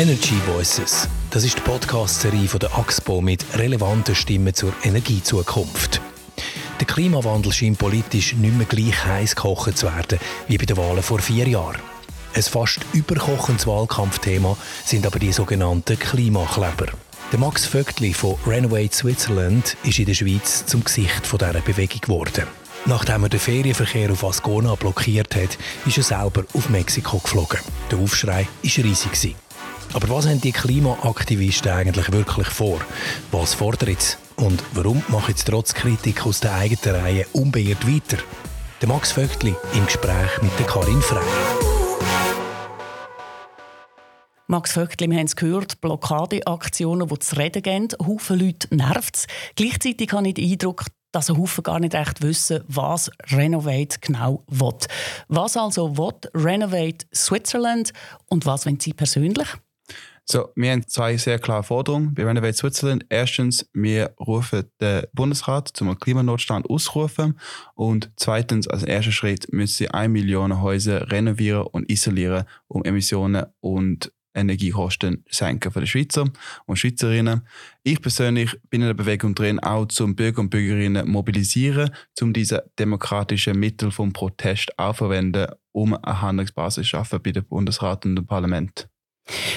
Energy Voices. Das ist die Podcast-Serie der AXPO mit relevanten Stimmen zur Energiezukunft. Der Klimawandel scheint politisch nicht mehr gleich heiß gekocht zu werden wie bei den Wahlen vor vier Jahren. Ein fast überkochendes Wahlkampfthema sind aber die sogenannten Klimakleber. Der Max Vögtli von Renovate Switzerland ist in der Schweiz zum Gesicht dieser Bewegung geworden. Nachdem er den Ferienverkehr auf Ascona blockiert hat, ist er selber auf Mexiko geflogen. Der Aufschrei war riesig. Aber was haben die Klimaaktivisten eigentlich wirklich vor? Was fordert sie? Und warum machen sie trotz Kritik aus der eigenen Reihe unbeirrt weiter? Der Max Vögtli im Gespräch mit der Karin Frey. Max Vögtli, wir haben es gehört, Blockadeaktionen, die zu reden gehen, Haufen Leute nervt es. Gleichzeitig habe ich den Eindruck, dass ein Haufen gar nicht recht wissen, was Renovate genau will. Was also will Renovate Switzerland und was wollen Sie persönlich? So, wir haben zwei sehr klare Forderungen bei Renovate Switzerland. Erstens, wir rufen den Bundesrat zum Klimanotstand ausrufen. Und zweitens, als erster Schritt, müssen sie eine Million Häuser renovieren und isolieren, um Emissionen und Energiekosten senken für die Schweizer und Schweizerinnen. Ich persönlich bin in der Bewegung drin, auch zum Bürger und Bürgerinnen mobilisieren, um diese demokratischen Mittel vom Protest aufzuwenden, um eine Handlungsbasis zu schaffen bei dem Bundesrat und dem Parlament.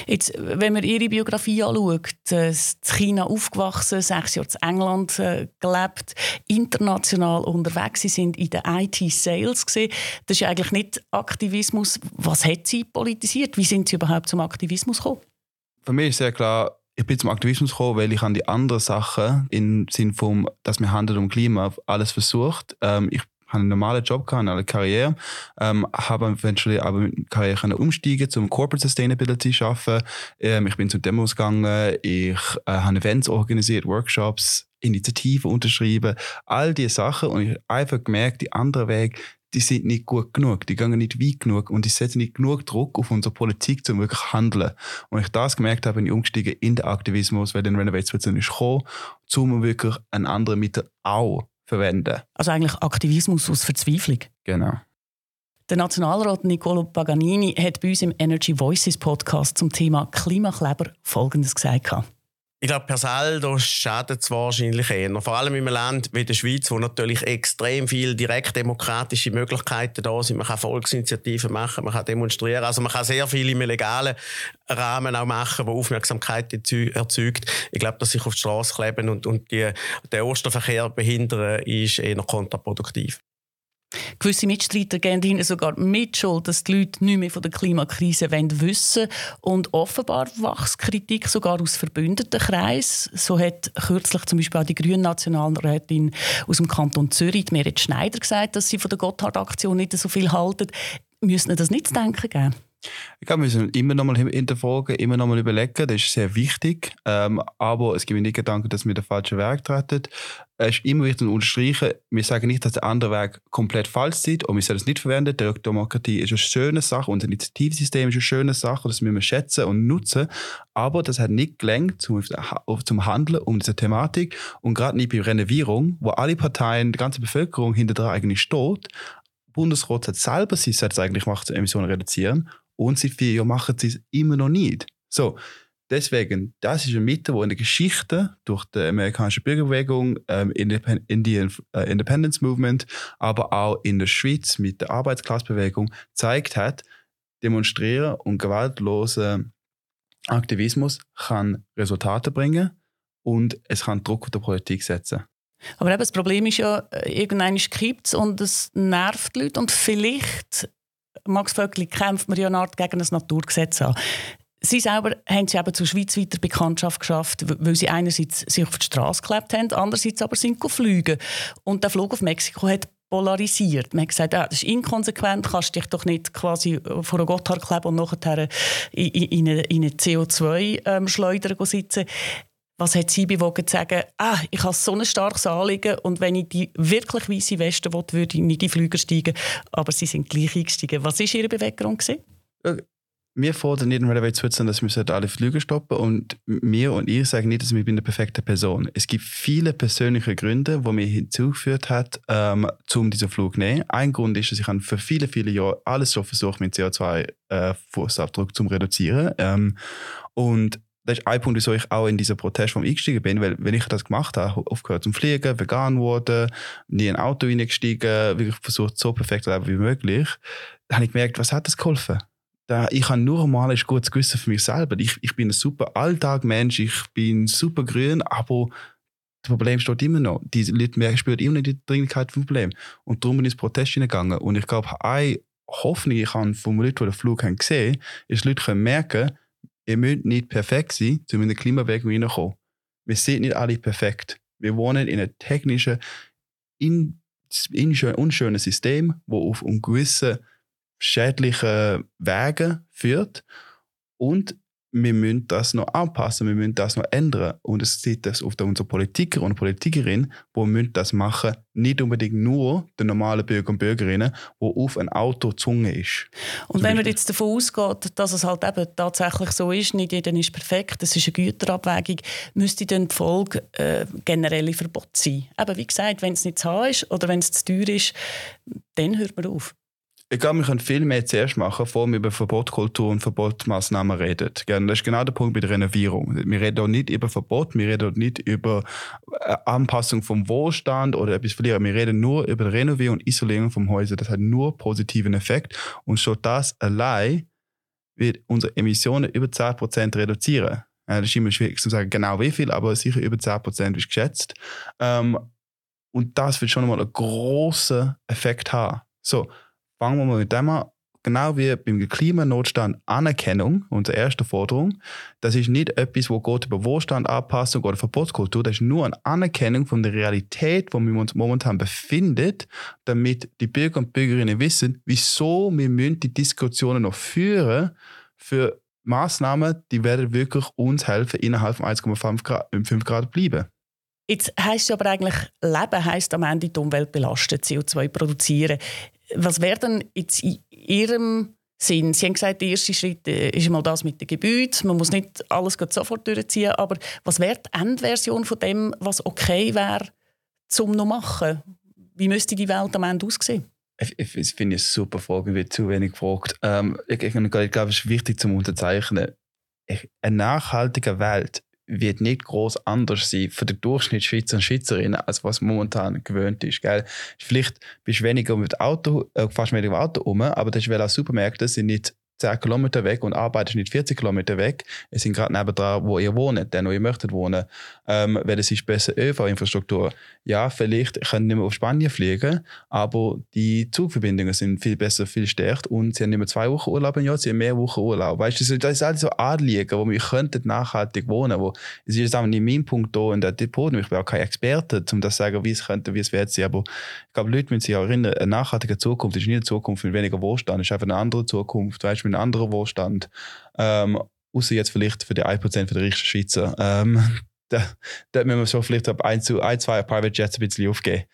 Jetzt, wenn man ihre Biografie anschaut, äh, in China aufgewachsen, sechs Jahre in England äh, gelebt, international unterwegs, sie sind in den IT-Sales Das ist ja eigentlich nicht Aktivismus. Was hat sie politisiert? Wie sind sie überhaupt zum Aktivismus gekommen? Für mich ist sehr klar, ich bin zum Aktivismus gekommen, weil ich an die anderen Sachen im Sinn von, dass wir handelt um Klima alles versucht. Ähm, ich habe einen normalen Job gehabt, eine Karriere, ähm, habe eventuell aber mit Karriere können umsteigen zum Corporate Sustainability arbeiten. Ähm, ich bin zu Demos gegangen, ich äh, habe Events organisiert, Workshops, Initiativen unterschrieben, all diese Sachen und ich habe einfach gemerkt, die anderen Wege, die sind nicht gut genug, die gehen nicht weit genug und die setzen nicht genug Druck auf unsere Politik, um wirklich zu handeln. Und ich das gemerkt habe, bin ich umgestiegen in den Aktivismus, weil den Renovate Switzerland ist gekommen, um wirklich ein anderes Mittel auch verwenden. Also eigentlich Aktivismus aus Verzweiflung. Genau. Der Nationalrat Nicolo Paganini hat bei uns im Energy Voices Podcast zum Thema Klimakleber Folgendes gesagt. Ich glaube, per saldo schadet es wahrscheinlich eher. Vor allem in einem Land wie der Schweiz, wo natürlich extrem viele direktdemokratische Möglichkeiten da sind. Man kann Volksinitiativen machen, man kann demonstrieren. Also man kann sehr viel im legalen Rahmen auch machen, wo Aufmerksamkeit erzeugt. Ich glaube, dass sich auf die Straße kleben und, und die, den Osterverkehr behindern, ist eher kontraproduktiv. Gewisse Mitstreiter geben ihnen sogar mit Schuld, dass die Leute nicht mehr von der Klimakrise wissen wollen. Und offenbar wächst Kritik sogar aus verbündeten Kreisen. So hat kürzlich zum Beispiel auch die grüne Nationalrätin aus dem Kanton Zürich, Merit Schneider, gesagt, dass sie von der Gotthard-Aktion nicht so viel halten. Müssen das nicht zu denken geben? Ich glaube, wir müssen immer noch mal hinterfragen, immer noch mal überlegen, das ist sehr wichtig. Ähm, aber es gibt mir nicht Gedanken, dass wir den falschen Weg treten. Es ist immer wichtig zu unterstreichen, wir sagen nicht, dass der andere Weg komplett falsch ist und wir sollen es nicht verwenden. Die Demokratie ist eine schöne Sache, unser Initiativsystem ist eine schöne Sache, das müssen wir schätzen und nutzen. Aber das hat nicht gelenkt zum, zum Handeln um diese Thematik und gerade nicht bei Renovierung, wo alle Parteien, die ganze Bevölkerung hinter der eigentlich steht. Bundesrat hat selber sie sollte eigentlich macht, Emissionen reduzieren und seit vier Jahren machen sie es immer noch nicht. So, deswegen, das ist ein Mittel, wo in der Geschichte durch die amerikanische Bürgerbewegung, ähm, Indian äh, Independence Movement, aber auch in der Schweiz mit der Arbeitsklassbewegung zeigt hat, demonstrieren und gewaltloser Aktivismus kann Resultate bringen und es kann Druck auf die Politik setzen. Aber eben, das Problem ist ja, äh, irgendwann kippt und es nervt die Leute und vielleicht Max Vöckli kämpft man ja eine Art gegen ein Naturgesetz an. Sie selber haben sie eben zur schweizweiter Bekanntschaft geschafft, weil sie einerseits sich auf die Straße geklebt haben, andererseits aber sind geflogen. Und der Flug auf Mexiko hat polarisiert. Man hat gesagt, ah, das ist inkonsequent, kannst dich doch nicht quasi vor einem Gotthard kleben und nachher in, in, eine, in eine CO2-Schleuder ähm, sitzen. Was hat Sie bewogen zu sagen, ah, ich habe so ein starkes Anliegen und wenn ich die wirklich weiße Weste will, würde ich nicht in die Flüger steigen, aber Sie sind gleich eingestiegen. Was war Ihre Beweggrund? Äh, wir fordern nicht mehr zu dass wir alle Flüge stoppen und mir und ihr sagen nicht, dass wir eine perfekte Person. Es gibt viele persönliche Gründe, die mir hinzugeführt hat, ähm, um diesen Flug zu nehmen. Ein Grund ist, dass ich für viele, viele Jahre alles schon versucht, meinen CO2-Fußabdruck äh, zu reduzieren. Ähm, und das ist ein Punkt, wieso ich auch in dieser Protestform eingestiegen bin, weil wenn ich das gemacht habe, aufgehört zum Fliegen, vegan wurde, nie in ein Auto eingestiegen, wirklich versucht, so perfekt zu leben wie möglich, dann habe ich gemerkt, was hat das geholfen? da, ich habe nur einmal ein gutes Gewissen für mich selber. Ich, ich bin ein super Alltagmensch, ich bin super grün, aber das Problem steht immer noch. Die Leute spüren immer noch die Dringlichkeit des Problems. Und darum bin ich ins Protest hineingegangen. Und ich glaube, eine Hoffnung, ich habe von Leuten, die den Flug haben gesehen, ist, dass Leute können merken, ihr müsst nicht perfekt sein, um in den Klimabewegung reinzukommen. Wir sind nicht alle perfekt. Wir wohnen in einem technischen, in, in unschönen System, wo auf einem gewissen schädlichen Wegen führt. Und wir müssen das noch anpassen, wir müssen das noch ändern. Und es sieht das auf unsere Politiker und Politikerinnen, die müssen das machen, nicht unbedingt nur den normalen Bürger und Bürgerinnen, die auf ein Auto gezwungen ist. Und wenn man jetzt davon ausgeht, dass es halt eben tatsächlich so ist, nicht jeder ist perfekt, das ist eine Güterabwägung, müsste dann die Folge äh, generelle Verbot sein. Aber wie gesagt, wenn es nicht zu haben ist oder wenn es zu teuer ist, dann hört man auf. Ich glaube, wir können viel mehr zuerst machen, bevor wir über Verbotkultur und Verbotmaßnahmen reden. Das ist genau der Punkt bei der Renovierung. Wir reden auch nicht über Verbot, wir reden auch nicht über äh, Anpassung vom Wohlstand oder etwas verlieren. Wir reden nur über Renovierung und Isolierung vom Häuser. Das hat nur positiven Effekt. Und schon das allein wird unsere Emissionen über 10% reduzieren. Das ist immer schwierig zu sagen, genau wie viel, aber sicher über 10% ist geschätzt. Ähm, und das wird schon mal einen großen Effekt haben. So, fangen wir mal mit dem an. Genau wie beim Klimanotstand Anerkennung, unsere erste Forderung, das ist nicht etwas, wo geht über Wohlstand, Anpassung oder Verbotskultur, das ist nur eine Anerkennung von der Realität, wo wir uns momentan befinden, damit die Bürger und Bürgerinnen wissen, wieso wir die Diskussionen noch führen für Maßnahmen, die werden wirklich uns helfen, innerhalb von 1,5 Grad, 5 Grad bleiben. Jetzt heisst es aber eigentlich, Leben heisst am Ende die Umwelt belasten, CO2 produzieren. Was wäre denn jetzt in Ihrem Sinn? Sie haben gesagt, der erste Schritt äh, ist mal das mit den Gebäuden. Man muss nicht alles sofort durchziehen. Aber was wäre die Endversion von dem, was okay wäre, zum noch machen? Wie müsste die Welt am Ende aussehen? Ich, ich, finde es super Frage, wird zu wenig gefragt. Ähm, ich, ich, ich glaube, es ist wichtig zum Unterzeichnen. eine nachhaltige Welt wird nicht groß anders sein für den Durchschnitt Schweizer und Schweizerinnen, als was momentan gewöhnt ist. Gell? Vielleicht bist du weniger mit Auto, äh, fast weniger mit Auto um, aber das ist, weil auch Supermärkte sind nicht 10 Kilometer weg und arbeitest nicht 40 Kilometer weg. Es sind gerade nebendran, wo ihr wohnt, denn wo ihr möchtet wohnen. Ähm, weil es ist besser ÖV-Infrastruktur. Ja, vielleicht könnt ihr nicht mehr auf Spanien fliegen, aber die Zugverbindungen sind viel besser, viel stärker und sie haben nicht mehr zwei Wochen Urlaub im Jahr, sie haben mehr Wochen Urlaub. Weißt du, das ist alles so Anliegen, wo wir könnten nachhaltig wohnen. Wo, es ist auch nicht mein Punkt hier in der Depot, ich bin auch kein Experte, um das zu sagen, wie es könnte, wie es wird sein. Aber ich glaube, Leute müssen sich auch erinnern, eine nachhaltige Zukunft ist nicht eine Zukunft mit weniger Wohlstand, es ist einfach eine andere Zukunft. Weißt, mit einem anderen Wohlstand. Ähm, außer jetzt vielleicht für die 1% für die reichsten Schweizer. Ähm, da, da müssen wir schon vielleicht ab ein, ein, zwei Private Jets ein bisschen aufgeben.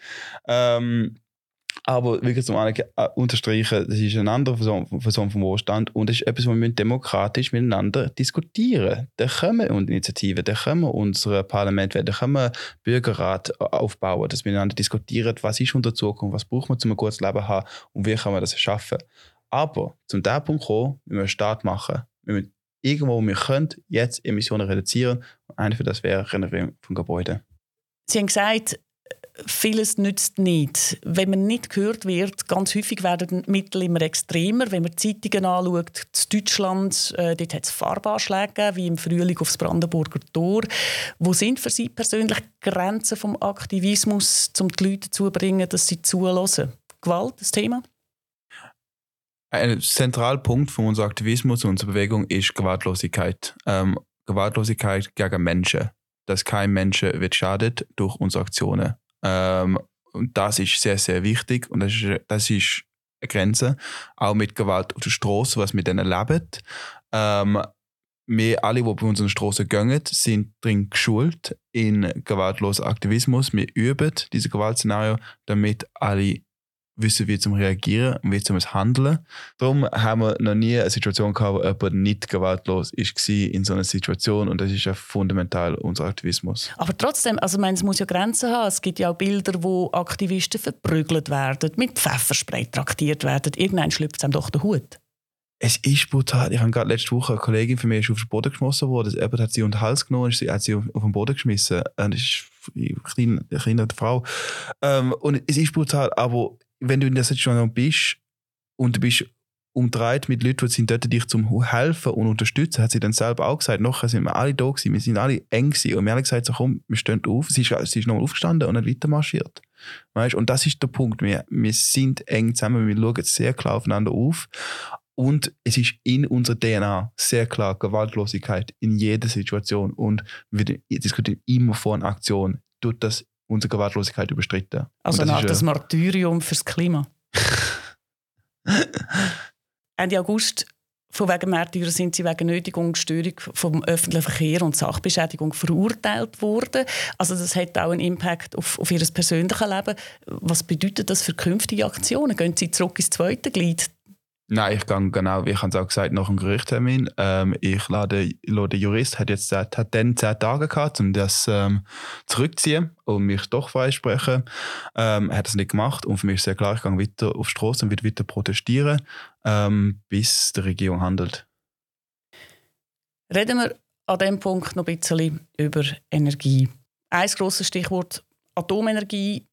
Ähm, aber wirklich zum einen äh, unterstreichen, das ist eine andere Person vom Wohlstand und das ist etwas, was wir demokratisch miteinander diskutieren. Da können wir Initiativen, da können wir unser Parlament da können wir Bürgerrat aufbauen, dass wir miteinander diskutieren, was ist unsere Zukunft, was brauchen wir, um ein gutes Leben zu haben und wie können wir das schaffen. Aber zum diesem Punkt kommen, müssen wir einen Start machen. Wir müssen irgendwo, wo wir können, jetzt Emissionen reduzieren. Und einer für das wäre Renovierung von Gebäuden. Sie haben gesagt, vieles nützt nicht. Wenn man nicht gehört wird, ganz häufig werden die Mittel immer extremer. Wenn man Zeitungen anschaut, in Deutschland, äh, dort hat es Farbanschläge wie im Frühling aufs Brandenburger Tor. Wo sind für Sie persönlich Grenzen vom Aktivismus, um die Leute dazu zu bringen, dass sie zulassen? Gewalt, das Thema? Ein zentraler Punkt von unserem Aktivismus und unserer Bewegung ist Gewaltlosigkeit. Ähm, Gewaltlosigkeit gegen Menschen. Dass kein Mensch wird schadet durch unsere Aktionen. Ähm, und das ist sehr, sehr wichtig und das ist, das ist eine Grenze. Auch mit Gewalt auf der Straße, was wir dann erleben. Ähm, wir alle, die bei unseren Straßen gehen, sind drin geschult in gewaltlosen Aktivismus. Wir üben diese Gewaltszenario, damit alle wissen, wie zum reagieren und wie zum handeln. Darum haben wir noch nie eine Situation gehabt, wo jemand nicht gewaltlos ist in so einer Situation und das ist ja fundamental unser Aktivismus. Aber trotzdem, also meine, es muss ja Grenzen haben. Es gibt ja auch Bilder, wo Aktivisten verprügelt werden, mit Pfefferspray traktiert werden. Irgendwann schlüpft einem doch der Hut. Es ist brutal. Ich habe gerade letzte Woche eine Kollegin von mir ist auf den Boden geschmissen worden. Jemand hat sie unter den Hals genommen und hat sie auf, den Boden geschmissen. Und das ist eine kleine, eine kleine Frau. Ähm, und es ist brutal, aber wenn du in der Situation bist und du bist umdreht mit Leuten, die sind dort dich zum helfen und unterstützen, hat sie dann selber auch gesagt. Nachher sind wir alle da gewesen, wir sind alle eng gewesen und wir haben gesagt, so, komm, wir stehen auf. Sie ist, sie ist nochmal aufgestanden und hat weiter marschiert. Weißt? Und das ist der Punkt. Wir, wir sind eng zusammen, wir schauen sehr klar aufeinander auf. Und es ist in unserer DNA sehr klar Gewaltlosigkeit in jeder Situation. Und wir diskutieren immer von Aktion. Tut das unsere Gewaltlosigkeit überstritten. Also eine Art das Martyrium fürs Klima. Ende August von wegen Märtyrer sind sie wegen Nötigung und Störung vom öffentlichen Verkehr und Sachbeschädigung verurteilt worden. Also das hat auch einen Impact auf, auf ihr persönliches Leben. Was bedeutet das für künftige Aktionen? Gehen sie zurück ins zweite Glied? Nein, ich gehe genau, wie ich es auch gesagt nach dem Gerichtstermin. Ähm, ich lade, lade Jurist, hat jetzt hat dann zehn Tage gehabt, um das ähm, zurückzuziehen und mich doch freisprechen. Ähm, hat es nicht gemacht und für mich ist sehr klar, ich gehe weiter auf die Straße und werde weiter protestieren, ähm, bis die Regierung handelt. Reden wir an diesem Punkt noch ein bisschen über Energie. Ein grosses Stichwort Atomenergie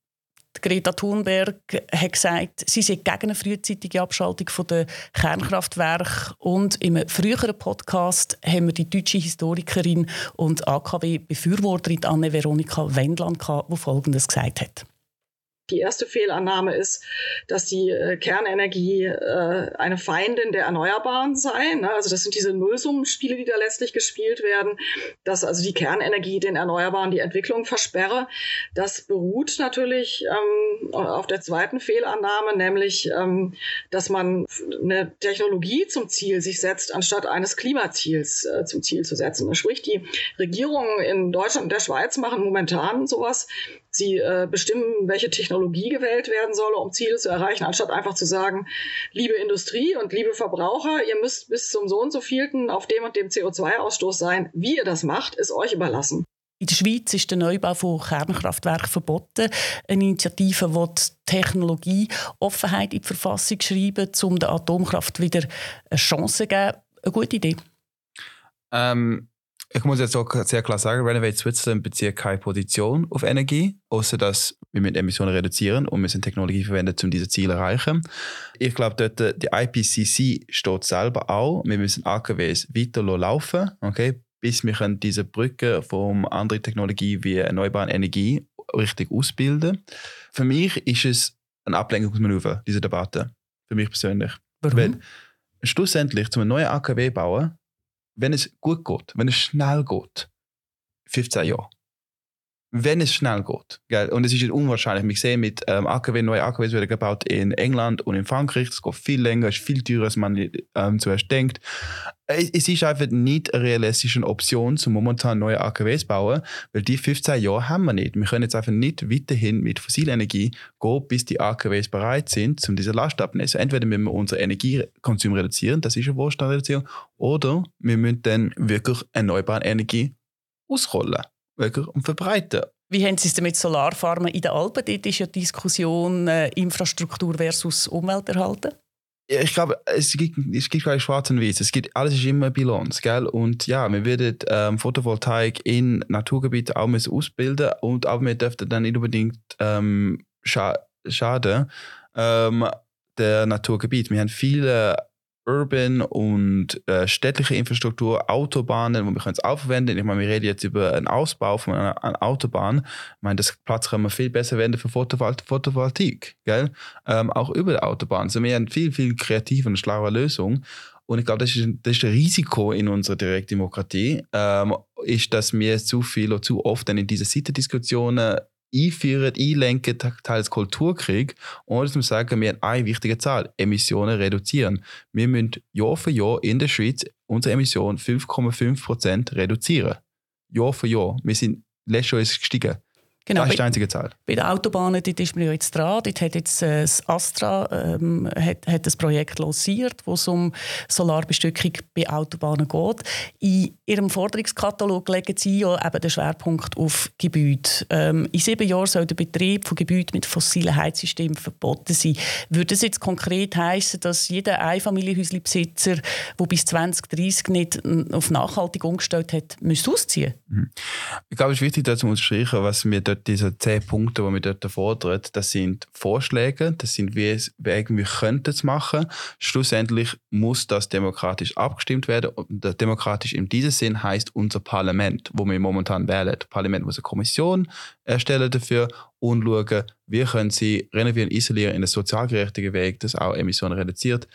Greta Thunberg hat gesagt, sie sei gegen eine frühzeitige Abschaltung der Kernkraftwerke. Und im früheren Podcast haben wir die deutsche Historikerin und AKW-Befürworterin Anne-Veronika Wendland, die Folgendes gesagt hat. Die erste Fehlannahme ist, dass die äh, Kernenergie äh, eine Feindin der Erneuerbaren sei. Ne? Also das sind diese Nullsummenspiele, die da letztlich gespielt werden, dass also die Kernenergie den Erneuerbaren die Entwicklung versperre. Das beruht natürlich ähm, auf der zweiten Fehlannahme, nämlich, ähm, dass man eine Technologie zum Ziel sich setzt, anstatt eines Klimaziels äh, zum Ziel zu setzen. Sprich, die Regierungen in Deutschland und der Schweiz machen momentan sowas, Sie äh, bestimmen, welche Technologie gewählt werden soll, um Ziele zu erreichen, anstatt einfach zu sagen, liebe Industrie und liebe Verbraucher, ihr müsst bis zum so und so vielten auf dem und dem CO2-Ausstoß sein. Wie ihr das macht, ist euch überlassen. In der Schweiz ist der Neubau von Kernkraftwerken verboten. Eine Initiative, die die Technologie Offenheit in die Verfassung schreiben, um der Atomkraft wieder eine Chance zu geben. Eine gute Idee. Ähm, ich muss jetzt auch sehr klar sagen, Renovate Switzerland bezieht keine Position auf Energie, außer dass wir mit Emissionen reduzieren und wir sind Technologie verwenden, um diese Ziele zu erreichen. Ich glaube, dort die IPCC steht selber auch, wir müssen AKWs weiter laufen, okay, bis wir diese Brücke von anderen Technologie wie erneuerbare Energie richtig ausbilden. Für mich ist es ein Ablenkungsmanöver, diese Debatte. Für mich persönlich. Warum? Weil schlussendlich, zum neuen AKW bauen, wenn es gut geht, wenn es schnell geht, 15 Jahre. Wenn es schnell geht. Gell? Und es ist unwahrscheinlich. Wir sehen mit ähm, AKW, neue AKWs werden gebaut in England und in Frankreich. Das geht viel länger, ist viel teurer, als man ähm, zuerst denkt. Es, es ist einfach nicht eine realistische Option, zum momentan neue AKWs zu bauen, weil die 15 Jahre haben wir nicht. Wir können jetzt einfach nicht weiterhin mit fossiler Energie gehen, bis die AKWs bereit sind, um diese Last abzunehmen. Also entweder müssen wir unseren Energiekonsum reduzieren, das ist eine Wohlstandreduzierung, oder wir müssen dann wirklich erneuerbare Energie ausrollen und verbreiten. Wie haben Sie es denn mit Solarfarmen in den Alpen? Dort ist ja die Diskussion äh, Infrastruktur versus Umwelterhalten. Ja, ich glaube, es gibt, es gibt keine schwarz und weiß. Es gibt, alles ist immer Bilanz, gell? Und ja, wir werden ähm, Photovoltaik in Naturgebieten auch müssen ausbilden und aber wir dürfen dann nicht unbedingt ähm, scha schaden ähm, der Naturgebiet. Wir haben viele Urban und äh, städtliche Infrastruktur, Autobahnen, wo wir können es auch verwenden. Ich meine, wir reden jetzt über einen Ausbau von einer, einer Autobahn. Ich meine, das Platz kann man viel besser wenden für Photovoltaik, gell? Ähm, auch über die Autobahn. Also wir haben viel, viel kreative und schlaue Lösungen. Und ich glaube, das ist, das ist ein Risiko in unserer Direktdemokratie, ähm, ist, dass wir zu viel oder zu oft dann in diese Seitendiskussionen einführen, einlenken, teils Kulturkrieg, ohne wir sagen, wir haben eine wichtige Zahl, Emissionen reduzieren. Wir müssen Jahr für Jahr in der Schweiz unsere Emissionen 5,5% reduzieren. Jahr für Jahr. Wir sind letztes Jahr gestiegen. Genau, das ist die einzige Zahl. Bei den Autobahnen dort ist man ja jetzt dran. Dort hat jetzt äh, das Astra ähm, hat, hat ein Projekt lanciert, wo es um Solarbestückung bei Autobahnen geht. In ihrem Forderungskatalog legen sie ja eben den Schwerpunkt auf Gebäude. Ähm, in sieben Jahren soll der Betrieb von Gebäuden mit fossilen Heizsystemen verboten sein. Würde das jetzt konkret heißen, dass jeder Einfamilienhäuslebesitzer, der bis 2030 nicht auf nachhaltig umgestellt hat, müsste ausziehen müsste? Ich glaube, es ist wichtig, dazu zu unterstreichen, was wir dort diese zehn Punkte, die wir dort fordern, das sind Vorschläge, das sind wie wir könnten es machen. Schlussendlich muss das demokratisch abgestimmt werden und demokratisch in diesem Sinn heißt unser Parlament, wo wir momentan wählen. Das Parlament muss eine Kommission erstellen dafür und schauen, wie können sie renovieren, isolieren in einem sozialgerechtigen Weg, das auch Emissionen reduziert.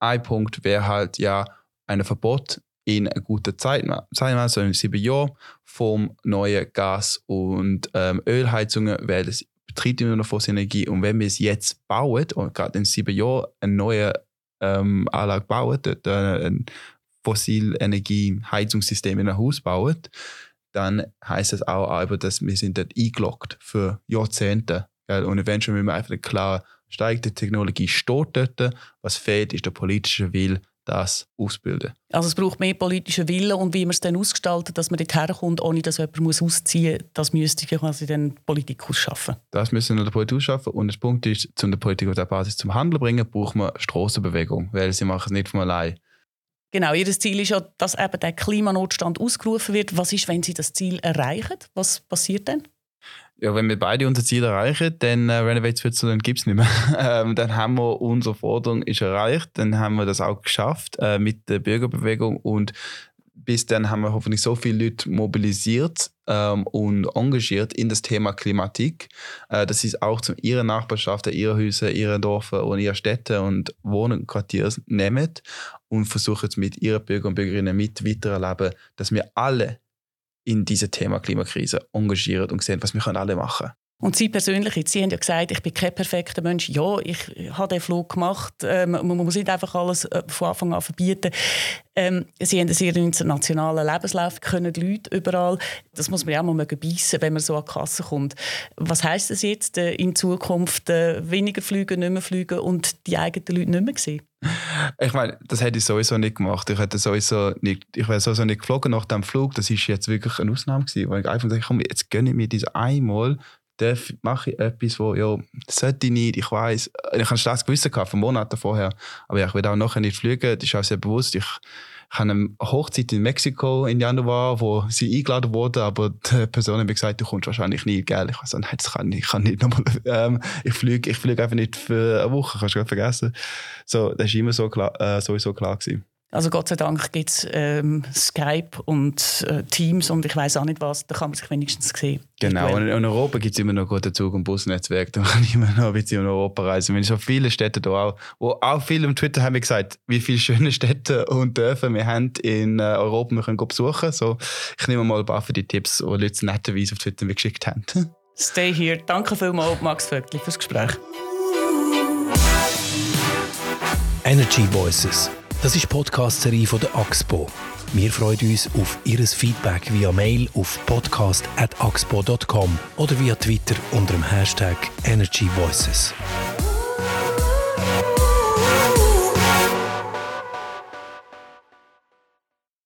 Ein Punkt wäre halt ja ein Verbot in guten Zeit, sagen so in sieben Jahren, vom neuen Gas- und ähm, Ölheizungen, weil es betreibt immer noch fossile Energie. Und wenn wir es jetzt bauen, und gerade in sieben Jahren eine neue ähm, Anlage bauen, dort äh, ein Fossilenergie-Heizungssystem in ein Haus bauen, dann heißt das auch aber, dass wir sind dort eingeloggt für Jahrzehnte. Gell? Und eventuell müssen wir einfach klar steigt die Technologie steht dort. Was fehlt, ist der politische Wille, das ausbilden. Also es braucht mehr politischen Willen und wie man es dann ausgestaltet, dass man dort herkommt, ohne dass jemand muss ausziehen muss, das müsste ich quasi dann Politik ausschaffen. Das müssen wir der Politik ausschaffen und der Punkt ist, um die Politik auf der Basis zum Handeln zu bringen, braucht man Strassenbewegung, weil sie machen es nicht von allein. Genau, ihr Ziel ist ja, dass eben der Klimanotstand ausgerufen wird. Was ist, wenn sie das Ziel erreichen? Was passiert dann? Ja, wenn wir beide unser Ziel erreichen, dann äh, Renovate Switzerland gibt es nicht mehr. ähm, dann haben wir unsere Forderung ist erreicht, dann haben wir das auch geschafft äh, mit der Bürgerbewegung und bis dann haben wir hoffentlich so viele Leute mobilisiert ähm, und engagiert in das Thema Klimatik, äh, dass sie auch zu ihrer Nachbarschaft, ihre Häuser, ihre Dörfer und ihre Städte und Wohnquartiere nehmen und versuchen es mit ihren Bürger und Bürgerinnen mit weitererleben, dass wir alle in diesem Thema Klimakrise engagieren und sehen, was wir alle machen können. Und Sie persönlich, Sie haben ja gesagt, ich bin kein perfekter Mensch. Ja, ich habe den Flug gemacht. Ähm, man muss nicht einfach alles äh, von Anfang an verbieten. Ähm, Sie haben einen sehr internationalen Lebenslauf, können Leute überall. Das muss man ja auch mal beißen, wenn man so an die Kasse kommt. Was heisst das jetzt äh, in Zukunft? Äh, weniger fliegen, nicht mehr fliegen und die eigenen Leute nicht mehr sehen? Ich meine, das hätte ich sowieso nicht gemacht. Ich hätte sowieso nicht, ich wäre sowieso nicht geflogen nach dem Flug. Das ist jetzt wirklich eine Ausnahme gewesen, weil ich einfach dachte, komm, jetzt gönne ich mir diese einmal darf, mache ich etwas, wo, ja, das sollte ich nicht, ich weiß, ich habe das Gewissen gehabt, von Monaten vorher, aber ja, ich will auch nachher nicht fliegen, das ist auch sehr bewusst, ich, ich habe eine Hochzeit in Mexiko im Januar, wo sie eingeladen wurde, aber die Person hat mir gesagt, du kommst wahrscheinlich nie, gell? Ich so, nein, das kann ich, ich kann nicht nochmal, ähm, ich fliege, ich fliege einfach nicht für eine Woche, kannst du vergessen. So, das war immer so klar, äh, sowieso klar gewesen. Also Gott sei Dank gibt es ähm, Skype und äh, Teams und ich weiß auch nicht was, da kann man sich wenigstens sehen. Genau, und in Europa gibt es immer noch gute Zug- und Busnetzwerke, da kann ich immer noch ein bisschen in Europa reisen. Wenn ich so viele Städte da auch, wo auch viele im Twitter haben gesagt, wie viele schöne Städte und Dörfer wir haben in äh, Europa, wir können besuchen. So, ich nehme mal ein paar für die Tipps, die Leute netterweise auf Twitter mir geschickt haben. Stay here. Danke vielmals, Max Vöckli, fürs Gespräch. Energy Voices das ist die Podcast-Serie von der AXPO. Wir freuen uns auf Ihr Feedback via Mail auf podcast.axpo.com oder via Twitter unter dem Hashtag Energy Voices.